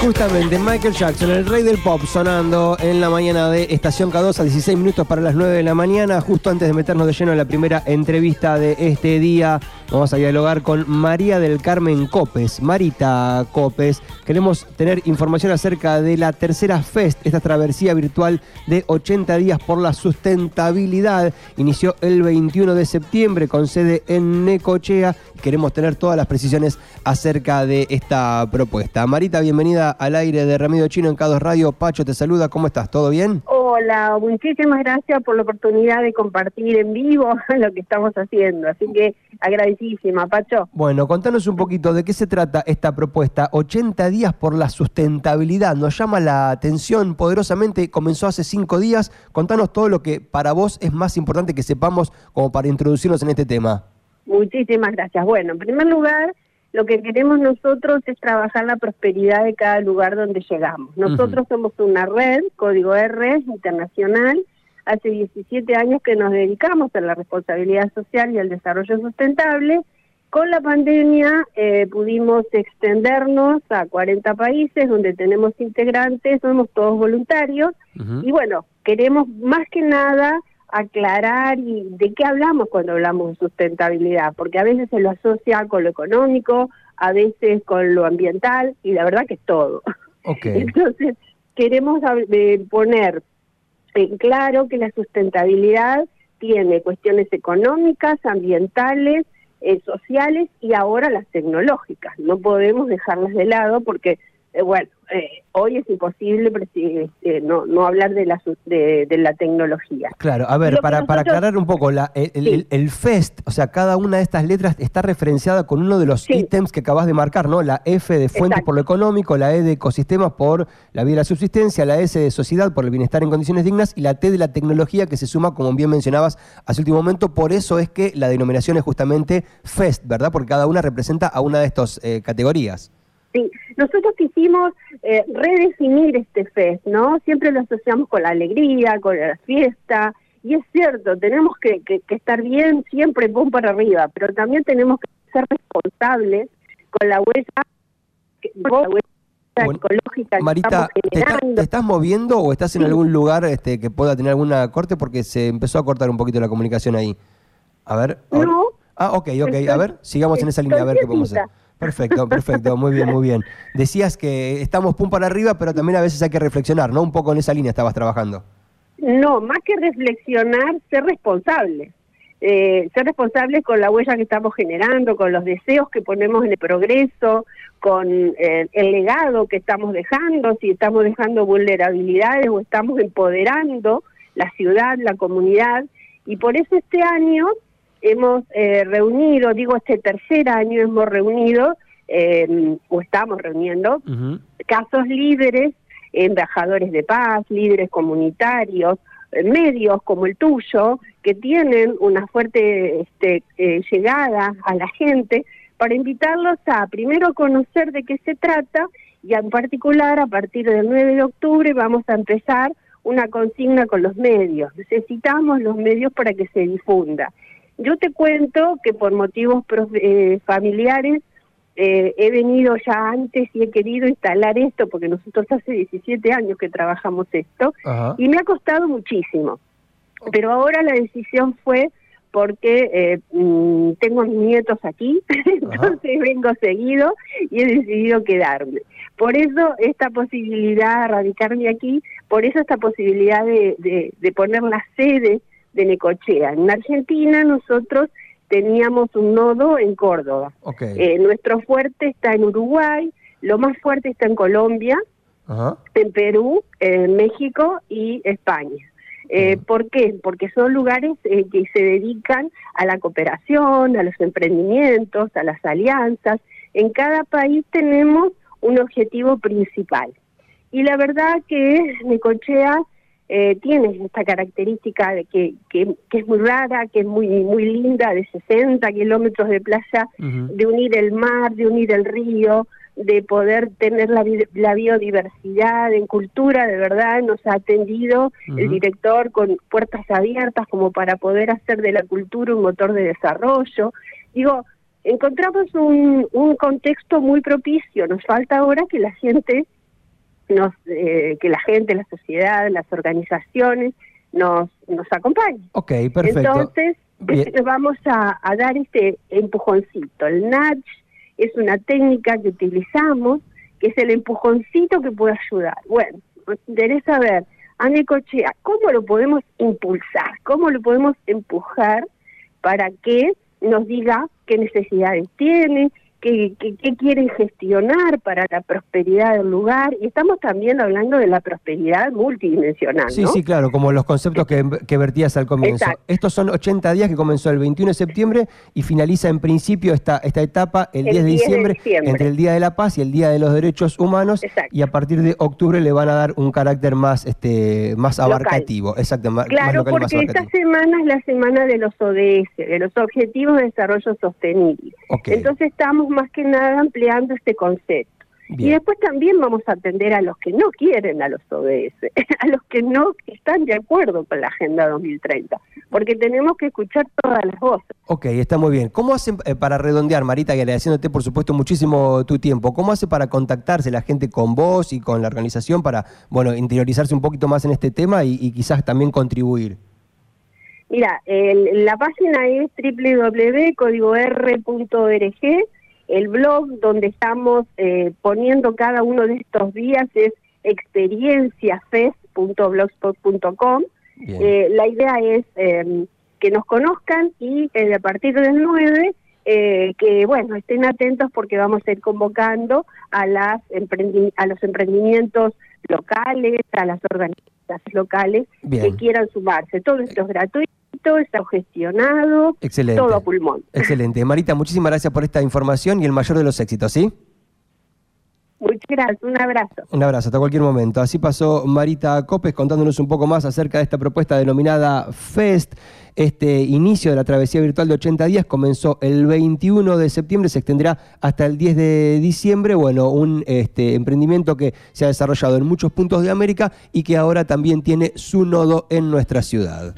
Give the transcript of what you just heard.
Justamente Michael Jackson, el rey del pop, sonando en la mañana de Estación K2 a 16 minutos para las 9 de la mañana, justo antes de meternos de lleno en la primera entrevista de este día. Vamos a dialogar con María del Carmen Copes, Marita Copes. Queremos tener información acerca de la tercera Fest, esta travesía virtual de 80 días por la sustentabilidad. Inició el 21 de septiembre con sede en Necochea. Queremos tener todas las precisiones acerca de esta propuesta. Marita, bienvenida al aire de Remedio Chino en Cados Radio. Pacho te saluda, ¿cómo estás? ¿Todo bien? Hola, muchísimas gracias por la oportunidad de compartir en vivo lo que estamos haciendo. Así que agradecidísima, Pacho. Bueno, contanos un poquito de qué se trata esta propuesta. 80 días por la sustentabilidad. Nos llama la atención poderosamente. Comenzó hace cinco días. Contanos todo lo que para vos es más importante que sepamos como para introducirnos en este tema. Muchísimas gracias. Bueno, en primer lugar, lo que queremos nosotros es trabajar la prosperidad de cada lugar donde llegamos. Nosotros somos una red, Código R internacional, hace 17 años que nos dedicamos a la responsabilidad social y al desarrollo sustentable. Con la pandemia eh, pudimos extendernos a 40 países donde tenemos integrantes, somos todos voluntarios y bueno, queremos más que nada aclarar y de qué hablamos cuando hablamos de sustentabilidad, porque a veces se lo asocia con lo económico, a veces con lo ambiental y la verdad que es todo. Entonces, queremos eh, poner en claro que la sustentabilidad tiene cuestiones económicas, ambientales, eh, sociales y ahora las tecnológicas. No podemos dejarlas de lado porque, eh, bueno, eh, hoy es imposible eh, no, no hablar de la, de, la tecnología. Claro, a ver, para, para aclarar un poco, la, el, FEST, o sea, cada una de estas letras está referenciada con uno de los ítems que acabas de marcar, ¿no? La F de fuentes por lo económico, la E de ecosistemas por la vida y la subsistencia, la S de sociedad por el bienestar en condiciones dignas y la T de la tecnología que se suma, como bien mencionabas hace último momento, por eso es que la denominación es justamente FEST, ¿verdad? Porque cada una representa a una de estas eh, categorías. Sí, nosotros quisimos eh, redefinir este fest, ¿no? Siempre lo asociamos con la alegría, con la fiesta, y es cierto, tenemos que, estar bien siempre pum para arriba, pero también tenemos que ser responsables con la huella, ecológica Marita, ¿te, ¿te, estás moviendo o estás en algún lugar este, que pueda tener alguna corte? Porque se empezó a cortar un poquito la comunicación ahí. A ver. No. Ah, ok, ok. A ver, sigamos en esa línea, a ver qué podemos hacer. Perfecto, perfecto, muy bien, muy bien. Decías que estamos pum para arriba, pero también a veces hay que reflexionar, ¿no? Un poco en esa línea estabas trabajando. No, más que reflexionar, ser responsable. Eh, ser responsable con la huella que estamos generando, con los deseos que ponemos en el progreso, con eh, el legado que estamos dejando, si estamos dejando vulnerabilidades o estamos empoderando la ciudad, la comunidad. Y por eso este año hemos eh, reunido, digo, este tercer año hemos reunido, em, o estamos reuniendo, casos líderes, embajadores de paz, líderes comunitarios, eh, medios como el tuyo, que tienen una fuerte este, eh, llegada a la gente, para invitarlos a primero conocer de qué se trata y en particular a partir del 9 de octubre vamos a empezar una consigna con los medios. Necesitamos los medios para que se difunda. Yo te cuento que por motivos eh, familiares eh, he venido ya antes y he querido instalar esto, porque nosotros hace 17 años que trabajamos esto, y me ha costado muchísimo. Pero ahora la decisión fue porque eh, mm, tengo a mis nietos aquí, entonces vengo seguido y he decidido quedarme. Por eso esta posibilidad de radicarme aquí, por eso esta posibilidad de, de poner la sede de Necochea. En Argentina nosotros teníamos un nodo en Córdoba. Eh, nuestro fuerte está en Uruguay, lo más fuerte está en Colombia, en Perú, en México y España. Eh, ¿Por qué? Porque son lugares eh, que se dedican a la cooperación, a los emprendimientos, a las alianzas. En cada país tenemos un objetivo principal. Y la verdad que Necochea eh, tiene esta característica de que, que, es muy rara, que es muy, muy linda, de 60 kilómetros de playa, de unir el mar, de unir el río, de poder tener la, la biodiversidad en cultura, de verdad nos ha atendido el director con puertas abiertas como para poder hacer de la cultura un motor de desarrollo. Digo, encontramos un, un contexto muy propicio. Nos falta ahora que la gente, nos, eh, que la gente, la sociedad, las organizaciones nos, nos acompañen. Ok, perfecto. Entonces, vamos a, a, dar este empujoncito. El nudge es una técnica que utilizamos, que es el empujoncito que puede ayudar. Bueno, nos interesa ver, Cochea, ¿cómo lo podemos impulsar? ¿Cómo lo podemos empujar para que nos diga qué necesidades tiene, qué, quieren gestionar para la prosperidad del lugar. Y estamos también hablando de la prosperidad multidimensional. Sí, sí, claro, como los conceptos que, vertías al comienzo. Estos son 80 días que comenzó el 21 de septiembre y finaliza en principio esta, esta etapa el, 10, de, diciembre, entre el Día de la Paz y el Día de los Derechos Humanos. Y a partir de octubre le van a dar un carácter más, este, más abarcativo. Exacto, claro, porque esta semana es la semana de los ODS, de los Objetivos de Desarrollo Sostenible. Entonces estamos más que nada ampliando este concepto. Y después también vamos a atender a los que no quieren a los ODS, a los que no están de acuerdo con la Agenda 2030, porque tenemos que escuchar todas las voces. Ok, está muy bien. ¿Cómo hacen eh, para redondear, Marita, y agradeciéndote por supuesto muchísimo tu tiempo, cómo hace para contactarse la gente con vos y con la organización para, bueno, interiorizarse un poquito más en este tema y, quizás también contribuir? Mira, la página es www.códigor.org el blog donde estamos eh, poniendo cada uno de estos días es experienciafest.blogspot.com. Eh, la idea es em, que nos conozcan y eh, a partir del 9 que bueno estén atentos porque vamos a ir convocando a las a los emprendimientos locales, a las organizaciones locales que quieran sumarse. Todo esto es gratuito está gestionado, Excelente. todo a pulmón. Excelente. Marita, muchísimas gracias por esta información y el mayor de los éxitos, ¿sí? Muchas gracias, un abrazo. Un abrazo, hasta cualquier momento. Así pasó Marita Copes contándonos un poco más acerca de esta propuesta denominada FEST. Este inicio de la travesía virtual de 80 días comenzó el 21 de septiembre, se extenderá hasta el 10 de diciembre. Bueno, un este, emprendimiento que se ha desarrollado en muchos puntos de América y que ahora también tiene su nodo en nuestra ciudad.